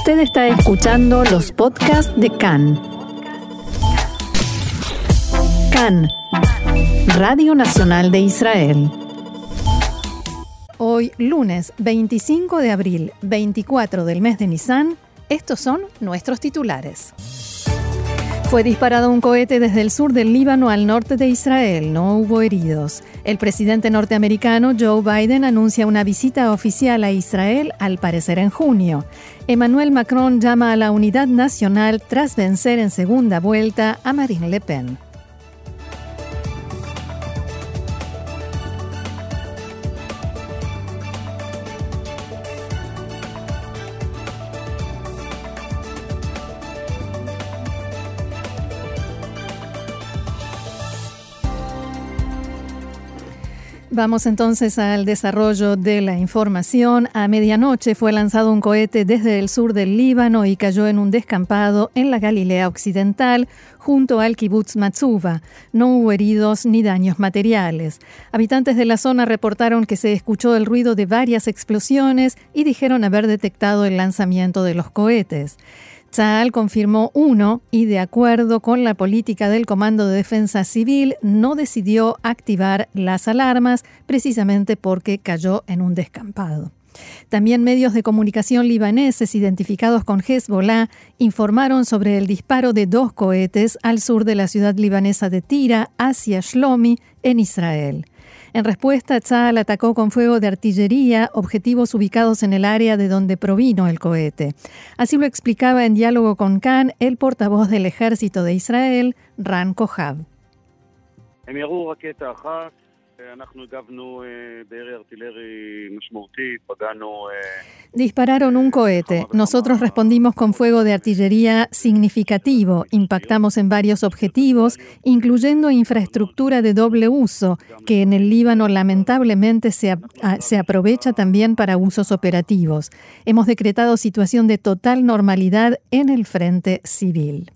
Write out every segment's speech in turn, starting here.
Usted está escuchando los podcasts de CAN. CAN, Radio Nacional de Israel. Hoy, lunes 25 de abril, 24 del mes de Nisan, estos son nuestros titulares. Fue disparado un cohete desde el sur del Líbano al norte de Israel. No hubo heridos. El presidente norteamericano Joe Biden anuncia una visita oficial a Israel, al parecer en junio. Emmanuel Macron llama a la unidad nacional tras vencer en segunda vuelta a Marine Le Pen. Vamos entonces al desarrollo de la información. A medianoche fue lanzado un cohete desde el sur del Líbano y cayó en un descampado en la Galilea Occidental junto al kibbutz Matsuba. No hubo heridos ni daños materiales. Habitantes de la zona reportaron que se escuchó el ruido de varias explosiones y dijeron haber detectado el lanzamiento de los cohetes. Tzal confirmó uno y, de acuerdo con la política del Comando de Defensa Civil, no decidió activar las alarmas precisamente porque cayó en un descampado. También medios de comunicación libaneses identificados con Hezbollah informaron sobre el disparo de dos cohetes al sur de la ciudad libanesa de Tira hacia Shlomi, en Israel. En respuesta, Tzal atacó con fuego de artillería objetivos ubicados en el área de donde provino el cohete. Así lo explicaba en diálogo con Khan el portavoz del ejército de Israel, Ran Kohab. Dispararon un cohete. Nosotros respondimos con fuego de artillería significativo. Impactamos en varios objetivos, incluyendo infraestructura de doble uso, que en el Líbano lamentablemente se, se aprovecha también para usos operativos. Hemos decretado situación de total normalidad en el frente civil.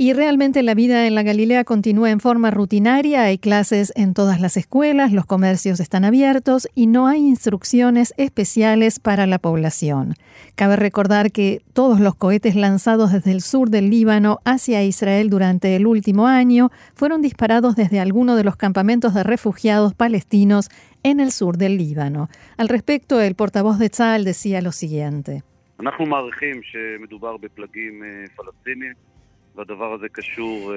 Y realmente la vida en la Galilea continúa en forma rutinaria, hay clases en todas las escuelas, los comercios están abiertos y no hay instrucciones especiales para la población. Cabe recordar que todos los cohetes lanzados desde el sur del Líbano hacia Israel durante el último año fueron disparados desde alguno de los campamentos de refugiados palestinos en el sur del Líbano. Al respecto, el portavoz de Tzal decía lo siguiente.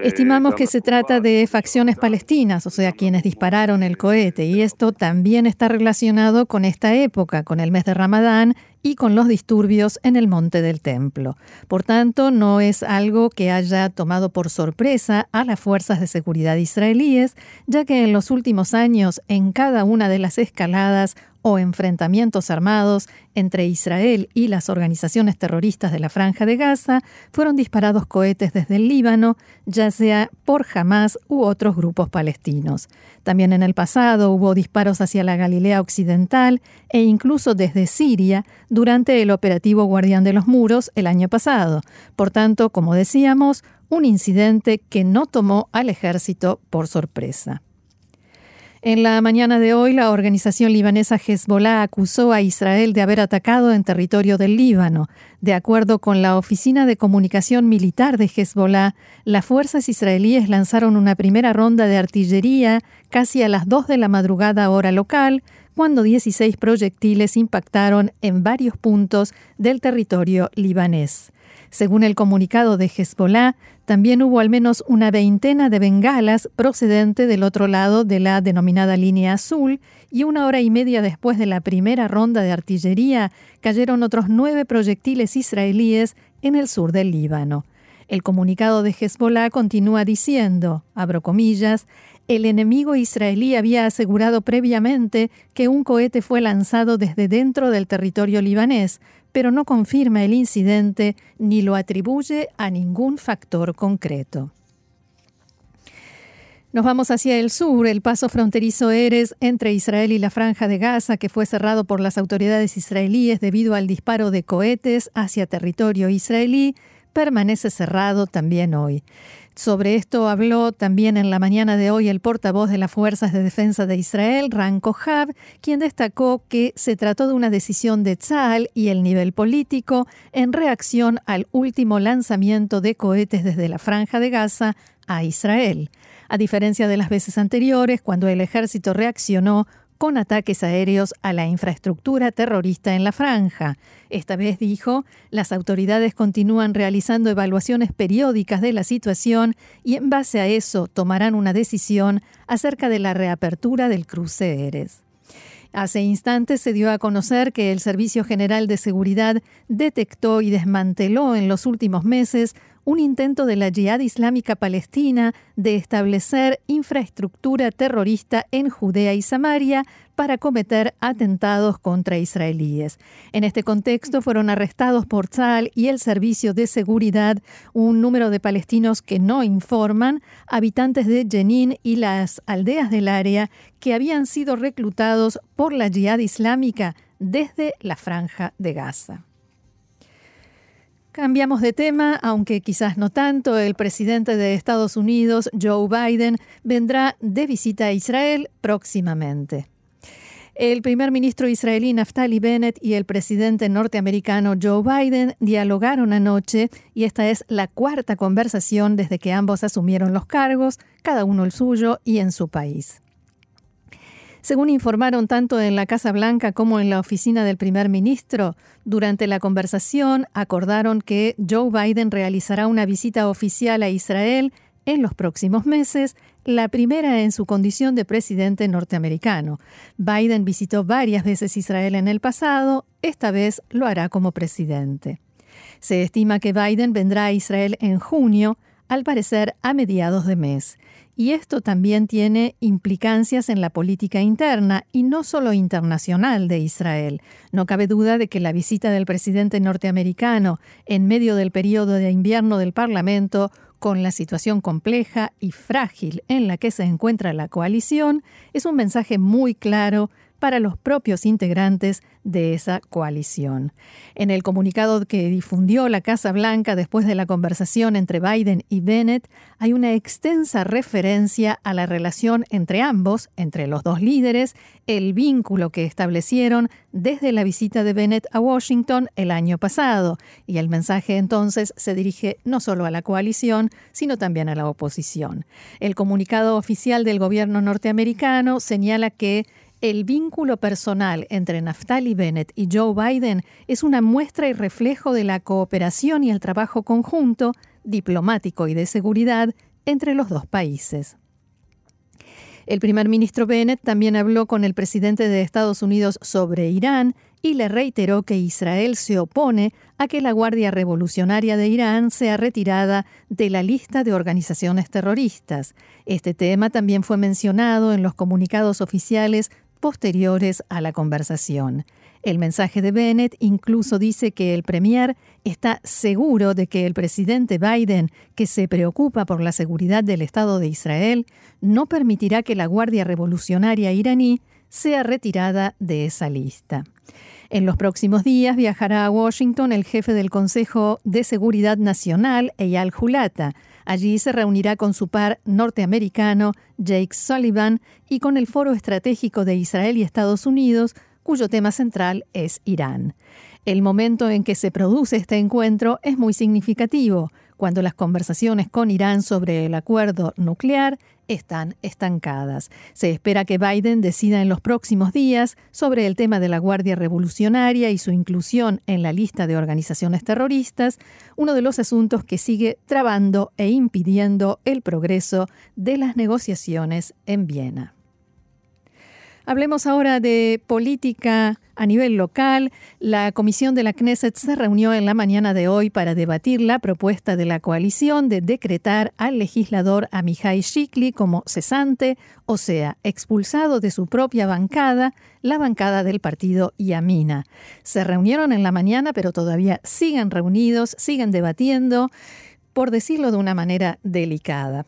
Estimamos que se trata de facciones palestinas, o sea, quienes dispararon el cohete, y esto también está relacionado con esta época, con el mes de Ramadán y con los disturbios en el monte del templo. Por tanto, no es algo que haya tomado por sorpresa a las fuerzas de seguridad israelíes, ya que en los últimos años, en cada una de las escaladas o enfrentamientos armados entre Israel y las organizaciones terroristas de la Franja de Gaza, fueron disparados cohetes desde el Líbano, ya sea por Hamas u otros grupos palestinos. También en el pasado hubo disparos hacia la Galilea Occidental e incluso desde Siria durante el operativo Guardián de los Muros el año pasado. Por tanto, como decíamos, un incidente que no tomó al ejército por sorpresa. En la mañana de hoy, la organización libanesa Hezbollah acusó a Israel de haber atacado en territorio del Líbano. De acuerdo con la Oficina de Comunicación Militar de Hezbollah, las fuerzas israelíes lanzaron una primera ronda de artillería casi a las 2 de la madrugada hora local, cuando 16 proyectiles impactaron en varios puntos del territorio libanés. Según el comunicado de Hezbollah, también hubo al menos una veintena de bengalas procedente del otro lado de la denominada línea azul y una hora y media después de la primera ronda de artillería cayeron otros nueve proyectiles israelíes en el sur del Líbano. El comunicado de Hezbollah continúa diciendo, abro comillas, el enemigo israelí había asegurado previamente que un cohete fue lanzado desde dentro del territorio libanés, pero no confirma el incidente ni lo atribuye a ningún factor concreto. Nos vamos hacia el sur. El paso fronterizo Eres entre Israel y la franja de Gaza, que fue cerrado por las autoridades israelíes debido al disparo de cohetes hacia territorio israelí, permanece cerrado también hoy. Sobre esto habló también en la mañana de hoy el portavoz de las Fuerzas de Defensa de Israel, Ran Kohab, quien destacó que se trató de una decisión de Tzal y el nivel político en reacción al último lanzamiento de cohetes desde la franja de Gaza a Israel. A diferencia de las veces anteriores, cuando el ejército reaccionó con ataques aéreos a la infraestructura terrorista en la franja. Esta vez dijo, las autoridades continúan realizando evaluaciones periódicas de la situación y en base a eso tomarán una decisión acerca de la reapertura del cruce Eres. Hace instantes se dio a conocer que el Servicio General de Seguridad detectó y desmanteló en los últimos meses un intento de la Yihad Islámica Palestina de establecer infraestructura terrorista en Judea y Samaria para cometer atentados contra israelíes. En este contexto fueron arrestados por Tzal y el Servicio de Seguridad un número de palestinos que no informan, habitantes de Jenin y las aldeas del área que habían sido reclutados por la Yihad Islámica desde la franja de Gaza. Cambiamos de tema, aunque quizás no tanto. El presidente de Estados Unidos, Joe Biden, vendrá de visita a Israel próximamente. El primer ministro israelí Naftali Bennett y el presidente norteamericano Joe Biden dialogaron anoche y esta es la cuarta conversación desde que ambos asumieron los cargos, cada uno el suyo y en su país. Según informaron tanto en la Casa Blanca como en la oficina del primer ministro, durante la conversación acordaron que Joe Biden realizará una visita oficial a Israel en los próximos meses, la primera en su condición de presidente norteamericano. Biden visitó varias veces Israel en el pasado, esta vez lo hará como presidente. Se estima que Biden vendrá a Israel en junio, al parecer a mediados de mes. Y esto también tiene implicancias en la política interna y no solo internacional de Israel. No cabe duda de que la visita del presidente norteamericano en medio del periodo de invierno del Parlamento con la situación compleja y frágil en la que se encuentra la coalición, es un mensaje muy claro para los propios integrantes de esa coalición. En el comunicado que difundió la Casa Blanca después de la conversación entre Biden y Bennett, hay una extensa referencia a la relación entre ambos, entre los dos líderes, el vínculo que establecieron desde la visita de Bennett a Washington el año pasado, y el mensaje entonces se dirige no solo a la coalición, sino también a la oposición. El comunicado oficial del gobierno norteamericano señala que el vínculo personal entre Naftali Bennett y Joe Biden es una muestra y reflejo de la cooperación y el trabajo conjunto, diplomático y de seguridad entre los dos países. El primer ministro Bennett también habló con el presidente de Estados Unidos sobre Irán y le reiteró que Israel se opone a que la Guardia Revolucionaria de Irán sea retirada de la lista de organizaciones terroristas. Este tema también fue mencionado en los comunicados oficiales posteriores a la conversación. El mensaje de Bennett incluso dice que el Premier está seguro de que el presidente Biden, que se preocupa por la seguridad del Estado de Israel, no permitirá que la Guardia Revolucionaria iraní sea retirada de esa lista. En los próximos días viajará a Washington el jefe del Consejo de Seguridad Nacional, Eyal Hulata. Allí se reunirá con su par norteamericano, Jake Sullivan, y con el Foro Estratégico de Israel y Estados Unidos, cuyo tema central es Irán. El momento en que se produce este encuentro es muy significativo, cuando las conversaciones con Irán sobre el acuerdo nuclear están estancadas. Se espera que Biden decida en los próximos días sobre el tema de la Guardia Revolucionaria y su inclusión en la lista de organizaciones terroristas, uno de los asuntos que sigue trabando e impidiendo el progreso de las negociaciones en Viena. Hablemos ahora de política a nivel local. La comisión de la Knesset se reunió en la mañana de hoy para debatir la propuesta de la coalición de decretar al legislador Amihai Shikli como cesante, o sea, expulsado de su propia bancada, la bancada del partido Yamina. Se reunieron en la mañana, pero todavía siguen reunidos, siguen debatiendo, por decirlo de una manera delicada.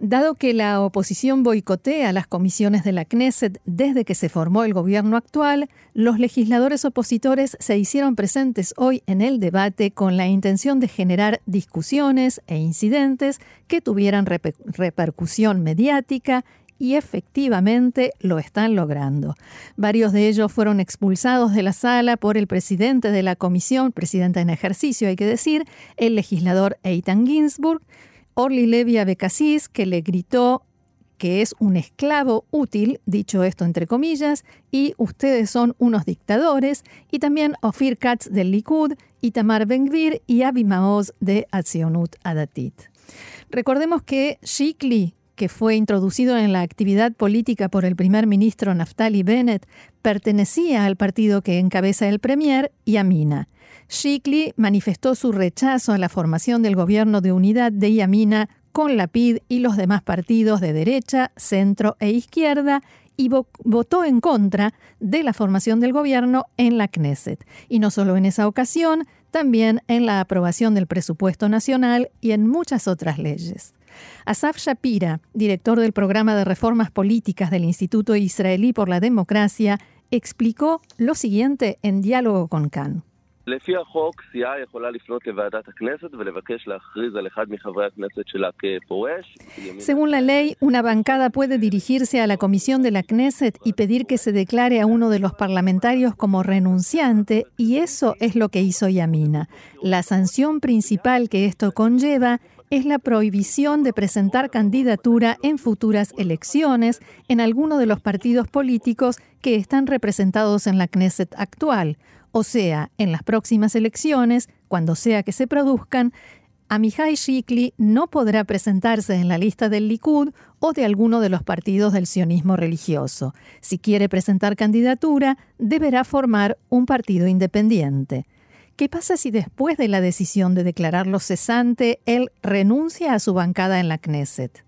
Dado que la oposición boicotea las comisiones de la Knesset desde que se formó el gobierno actual, los legisladores opositores se hicieron presentes hoy en el debate con la intención de generar discusiones e incidentes que tuvieran repercusión mediática y efectivamente lo están logrando. Varios de ellos fueron expulsados de la sala por el presidente de la comisión, presidenta en ejercicio hay que decir, el legislador Eitan Ginsburg, Orly Levy Abecassis, que le gritó que es un esclavo útil, dicho esto entre comillas, y ustedes son unos dictadores, y también Ofir Katz del Likud, Itamar Ben-Gvir y Avi Maoz de Atzionut Adatit. Recordemos que Shikli, que fue introducido en la actividad política por el primer ministro Naftali Bennett, pertenecía al partido que encabeza el premier, Yamina. Shikli manifestó su rechazo a la formación del gobierno de unidad de Yamina con la PID y los demás partidos de derecha, centro e izquierda y votó en contra de la formación del gobierno en la Knesset. Y no solo en esa ocasión, también en la aprobación del presupuesto nacional y en muchas otras leyes. Asaf Shapira, director del programa de reformas políticas del Instituto Israelí por la Democracia, explicó lo siguiente en diálogo con Khan. Según la ley, una bancada puede dirigirse a la comisión de la Knesset y pedir que se declare a uno de los parlamentarios como renunciante, y eso es lo que hizo Yamina. La sanción principal que esto conlleva es la prohibición de presentar candidatura en futuras elecciones en alguno de los partidos políticos que están representados en la Knesset actual. O sea, en las próximas elecciones, cuando sea que se produzcan, Amihai Shikli no podrá presentarse en la lista del Likud o de alguno de los partidos del sionismo religioso. Si quiere presentar candidatura, deberá formar un partido independiente. ¿Qué pasa si después de la decisión de declararlo cesante, él renuncia a su bancada en la Knesset?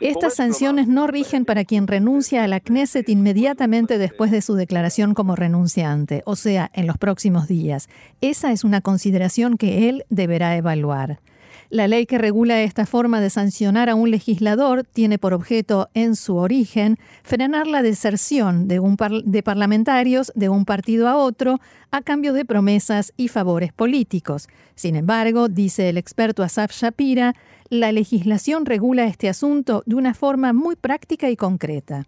Estas sanciones no rigen para quien renuncia a la Knesset inmediatamente después de su declaración como renunciante, o sea, en los próximos días. Esa es una consideración que él deberá evaluar. La ley que regula esta forma de sancionar a un legislador tiene por objeto, en su origen, frenar la deserción de, un de parlamentarios de un partido a otro a cambio de promesas y favores políticos. Sin embargo, dice el experto Asaf Shapira, la legislación regula este asunto de una forma muy práctica y concreta.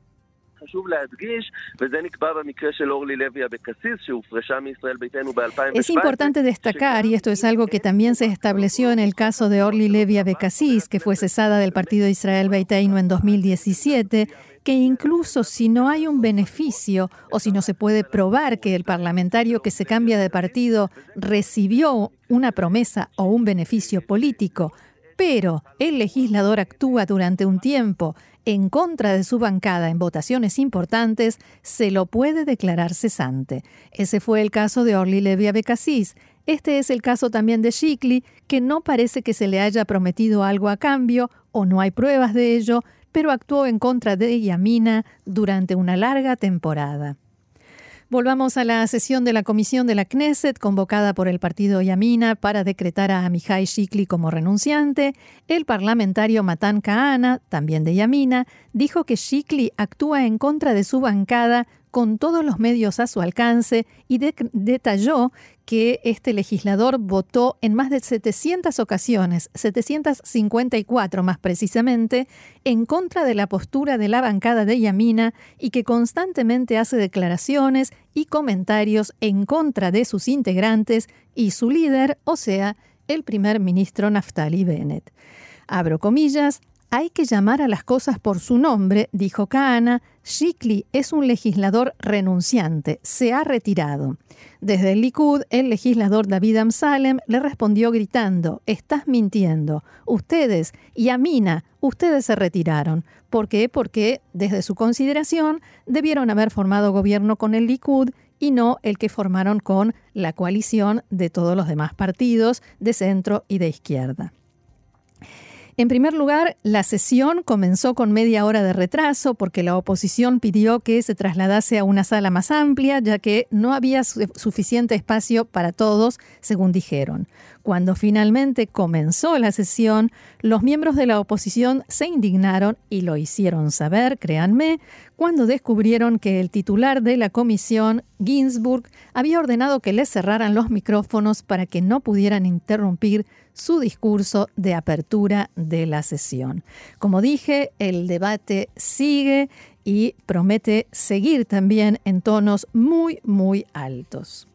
Es importante destacar, y esto es algo que también se estableció en el caso de Orly Levy Abecassis, que fue cesada del partido Israel Beiteinu en 2017, que incluso si no hay un beneficio o si no se puede probar que el parlamentario que se cambia de partido recibió una promesa o un beneficio político, pero el legislador actúa durante un tiempo en contra de su bancada en votaciones importantes, se lo puede declarar cesante. Ese fue el caso de Orly Levy Abecassis. Este es el caso también de Shikli, que no parece que se le haya prometido algo a cambio o no hay pruebas de ello, pero actuó en contra de Yamina durante una larga temporada. Volvamos a la sesión de la comisión de la Knesset convocada por el partido Yamina para decretar a Amihai Shikli como renunciante. El parlamentario Matan Kahana, también de Yamina, dijo que Shikli actúa en contra de su bancada con todos los medios a su alcance y detalló que este legislador votó en más de 700 ocasiones, 754 más precisamente, en contra de la postura de la bancada de Yamina y que constantemente hace declaraciones y comentarios en contra de sus integrantes y su líder, o sea, el primer ministro Naftali Bennett. Abro comillas, hay que llamar a las cosas por su nombre, dijo Kahana. Shikli es un legislador renunciante, se ha retirado. Desde el Likud, el legislador David Amsalem le respondió gritando: Estás mintiendo. Ustedes y Amina, ustedes se retiraron. ¿Por qué? Porque, desde su consideración, debieron haber formado gobierno con el Likud y no el que formaron con la coalición de todos los demás partidos de centro y de izquierda. En primer lugar, la sesión comenzó con media hora de retraso porque la oposición pidió que se trasladase a una sala más amplia, ya que no había suficiente espacio para todos, según dijeron. Cuando finalmente comenzó la sesión, los miembros de la oposición se indignaron y lo hicieron saber, créanme, cuando descubrieron que el titular de la comisión, Ginsburg, había ordenado que le cerraran los micrófonos para que no pudieran interrumpir su discurso de apertura de la sesión. Como dije, el debate sigue y promete seguir también en tonos muy, muy altos.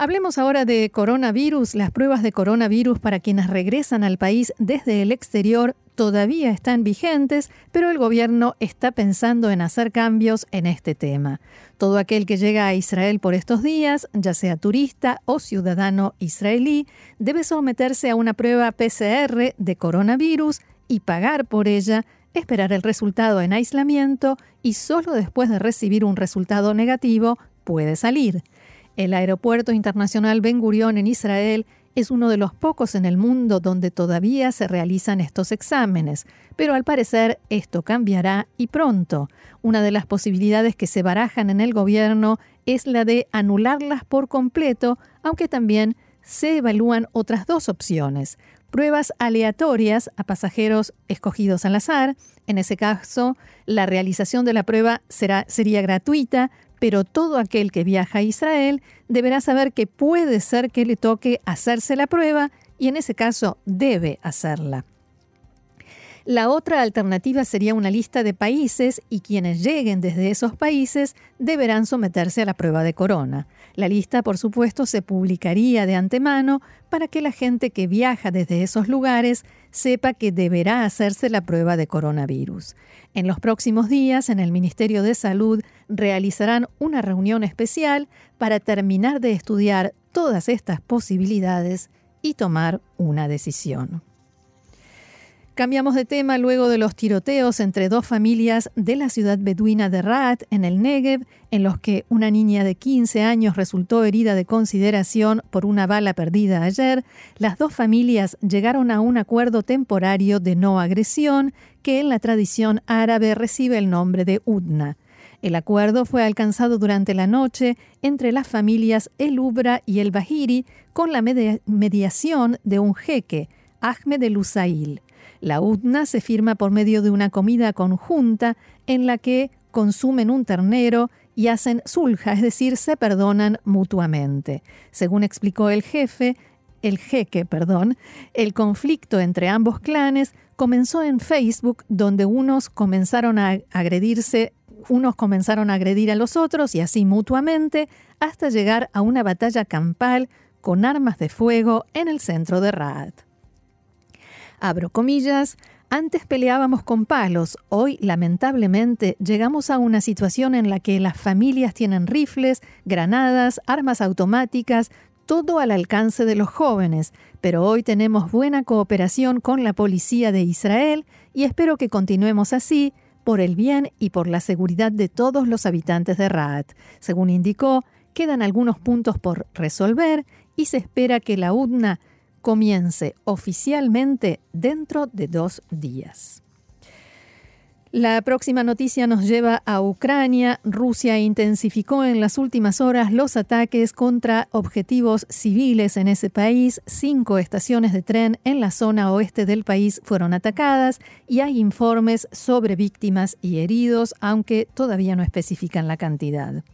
Hablemos ahora de coronavirus. Las pruebas de coronavirus para quienes regresan al país desde el exterior todavía están vigentes, pero el gobierno está pensando en hacer cambios en este tema. Todo aquel que llega a Israel por estos días, ya sea turista o ciudadano israelí, debe someterse a una prueba PCR de coronavirus y pagar por ella, esperar el resultado en aislamiento y solo después de recibir un resultado negativo puede salir. El Aeropuerto Internacional Ben Gurion en Israel es uno de los pocos en el mundo donde todavía se realizan estos exámenes, pero al parecer esto cambiará y pronto. Una de las posibilidades que se barajan en el gobierno es la de anularlas por completo, aunque también se evalúan otras dos opciones. Pruebas aleatorias a pasajeros escogidos al azar. En ese caso, la realización de la prueba será, sería gratuita, pero todo aquel que viaja a Israel deberá saber que puede ser que le toque hacerse la prueba y en ese caso debe hacerla. La otra alternativa sería una lista de países y quienes lleguen desde esos países deberán someterse a la prueba de corona. La lista, por supuesto, se publicaría de antemano para que la gente que viaja desde esos lugares sepa que deberá hacerse la prueba de coronavirus. En los próximos días, en el Ministerio de Salud realizarán una reunión especial para terminar de estudiar todas estas posibilidades y tomar una decisión. Cambiamos de tema luego de los tiroteos entre dos familias de la ciudad beduina de Raat, en el Negev, en los que una niña de 15 años resultó herida de consideración por una bala perdida ayer. Las dos familias llegaron a un acuerdo temporario de no agresión que en la tradición árabe recibe el nombre de Udna. El acuerdo fue alcanzado durante la noche entre las familias El Ubra y El Bahiri con la mediación de un jeque, Ahmed el Usail. La UTNA se firma por medio de una comida conjunta en la que consumen un ternero y hacen sulja, es decir, se perdonan mutuamente. Según explicó el jefe, el jeque, perdón, el conflicto entre ambos clanes comenzó en Facebook, donde unos comenzaron a agredirse, unos comenzaron a agredir a los otros y así mutuamente, hasta llegar a una batalla campal con armas de fuego en el centro de Raad. Abro comillas, antes peleábamos con palos, hoy lamentablemente llegamos a una situación en la que las familias tienen rifles, granadas, armas automáticas, todo al alcance de los jóvenes, pero hoy tenemos buena cooperación con la policía de Israel y espero que continuemos así por el bien y por la seguridad de todos los habitantes de Raat. Según indicó, quedan algunos puntos por resolver y se espera que la UDNA comience oficialmente dentro de dos días. La próxima noticia nos lleva a Ucrania. Rusia intensificó en las últimas horas los ataques contra objetivos civiles en ese país. Cinco estaciones de tren en la zona oeste del país fueron atacadas y hay informes sobre víctimas y heridos, aunque todavía no especifican la cantidad.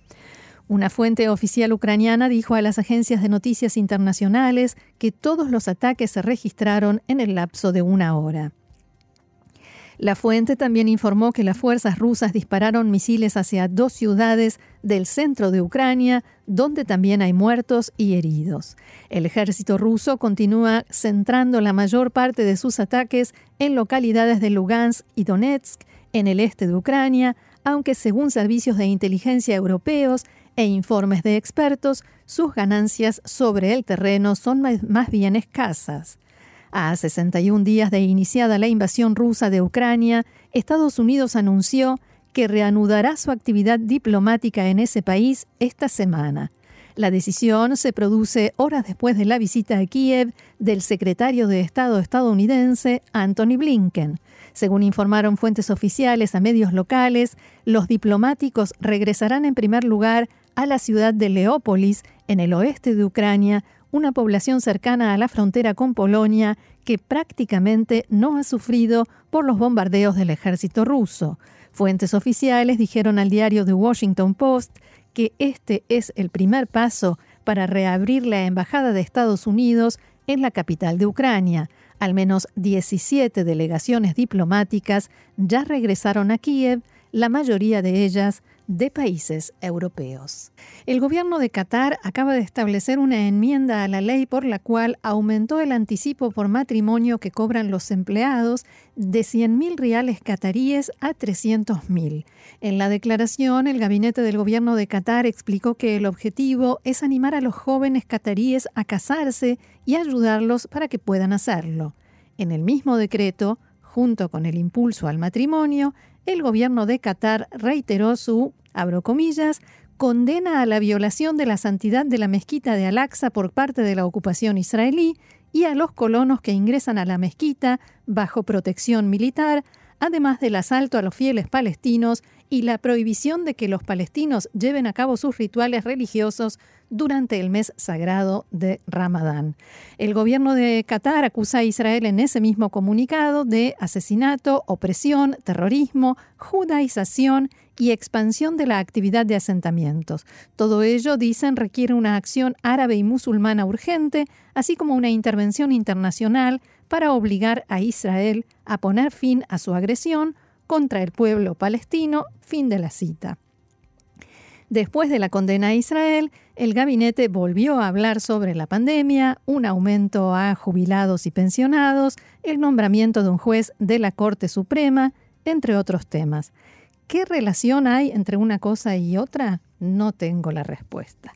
Una fuente oficial ucraniana dijo a las agencias de noticias internacionales que todos los ataques se registraron en el lapso de una hora. La fuente también informó que las fuerzas rusas dispararon misiles hacia dos ciudades del centro de Ucrania, donde también hay muertos y heridos. El ejército ruso continúa centrando la mayor parte de sus ataques en localidades de Lugansk y Donetsk, en el este de Ucrania, aunque según servicios de inteligencia europeos, e informes de expertos, sus ganancias sobre el terreno son más bien escasas. A 61 días de iniciada la invasión rusa de Ucrania, Estados Unidos anunció que reanudará su actividad diplomática en ese país esta semana. La decisión se produce horas después de la visita a Kiev del secretario de Estado estadounidense Anthony Blinken. Según informaron fuentes oficiales a medios locales, los diplomáticos regresarán en primer lugar a la ciudad de Leópolis, en el oeste de Ucrania, una población cercana a la frontera con Polonia que prácticamente no ha sufrido por los bombardeos del ejército ruso. Fuentes oficiales dijeron al diario The Washington Post que este es el primer paso para reabrir la Embajada de Estados Unidos en la capital de Ucrania. Al menos 17 delegaciones diplomáticas ya regresaron a Kiev, la mayoría de ellas de países europeos. El gobierno de Qatar acaba de establecer una enmienda a la ley por la cual aumentó el anticipo por matrimonio que cobran los empleados de 100.000 reales cataríes a 300.000. En la declaración, el gabinete del gobierno de Qatar explicó que el objetivo es animar a los jóvenes cataríes a casarse y ayudarlos para que puedan hacerlo. En el mismo decreto, junto con el impulso al matrimonio, el gobierno de Qatar reiteró su, abro comillas, condena a la violación de la santidad de la mezquita de Al-Aqsa por parte de la ocupación israelí y a los colonos que ingresan a la mezquita bajo protección militar, además del asalto a los fieles palestinos y la prohibición de que los palestinos lleven a cabo sus rituales religiosos durante el mes sagrado de Ramadán. El gobierno de Qatar acusa a Israel en ese mismo comunicado de asesinato, opresión, terrorismo, judaización y expansión de la actividad de asentamientos. Todo ello, dicen, requiere una acción árabe y musulmana urgente, así como una intervención internacional para obligar a Israel a poner fin a su agresión contra el pueblo palestino. Fin de la cita. Después de la condena a Israel, el gabinete volvió a hablar sobre la pandemia, un aumento a jubilados y pensionados, el nombramiento de un juez de la Corte Suprema, entre otros temas. ¿Qué relación hay entre una cosa y otra? No tengo la respuesta.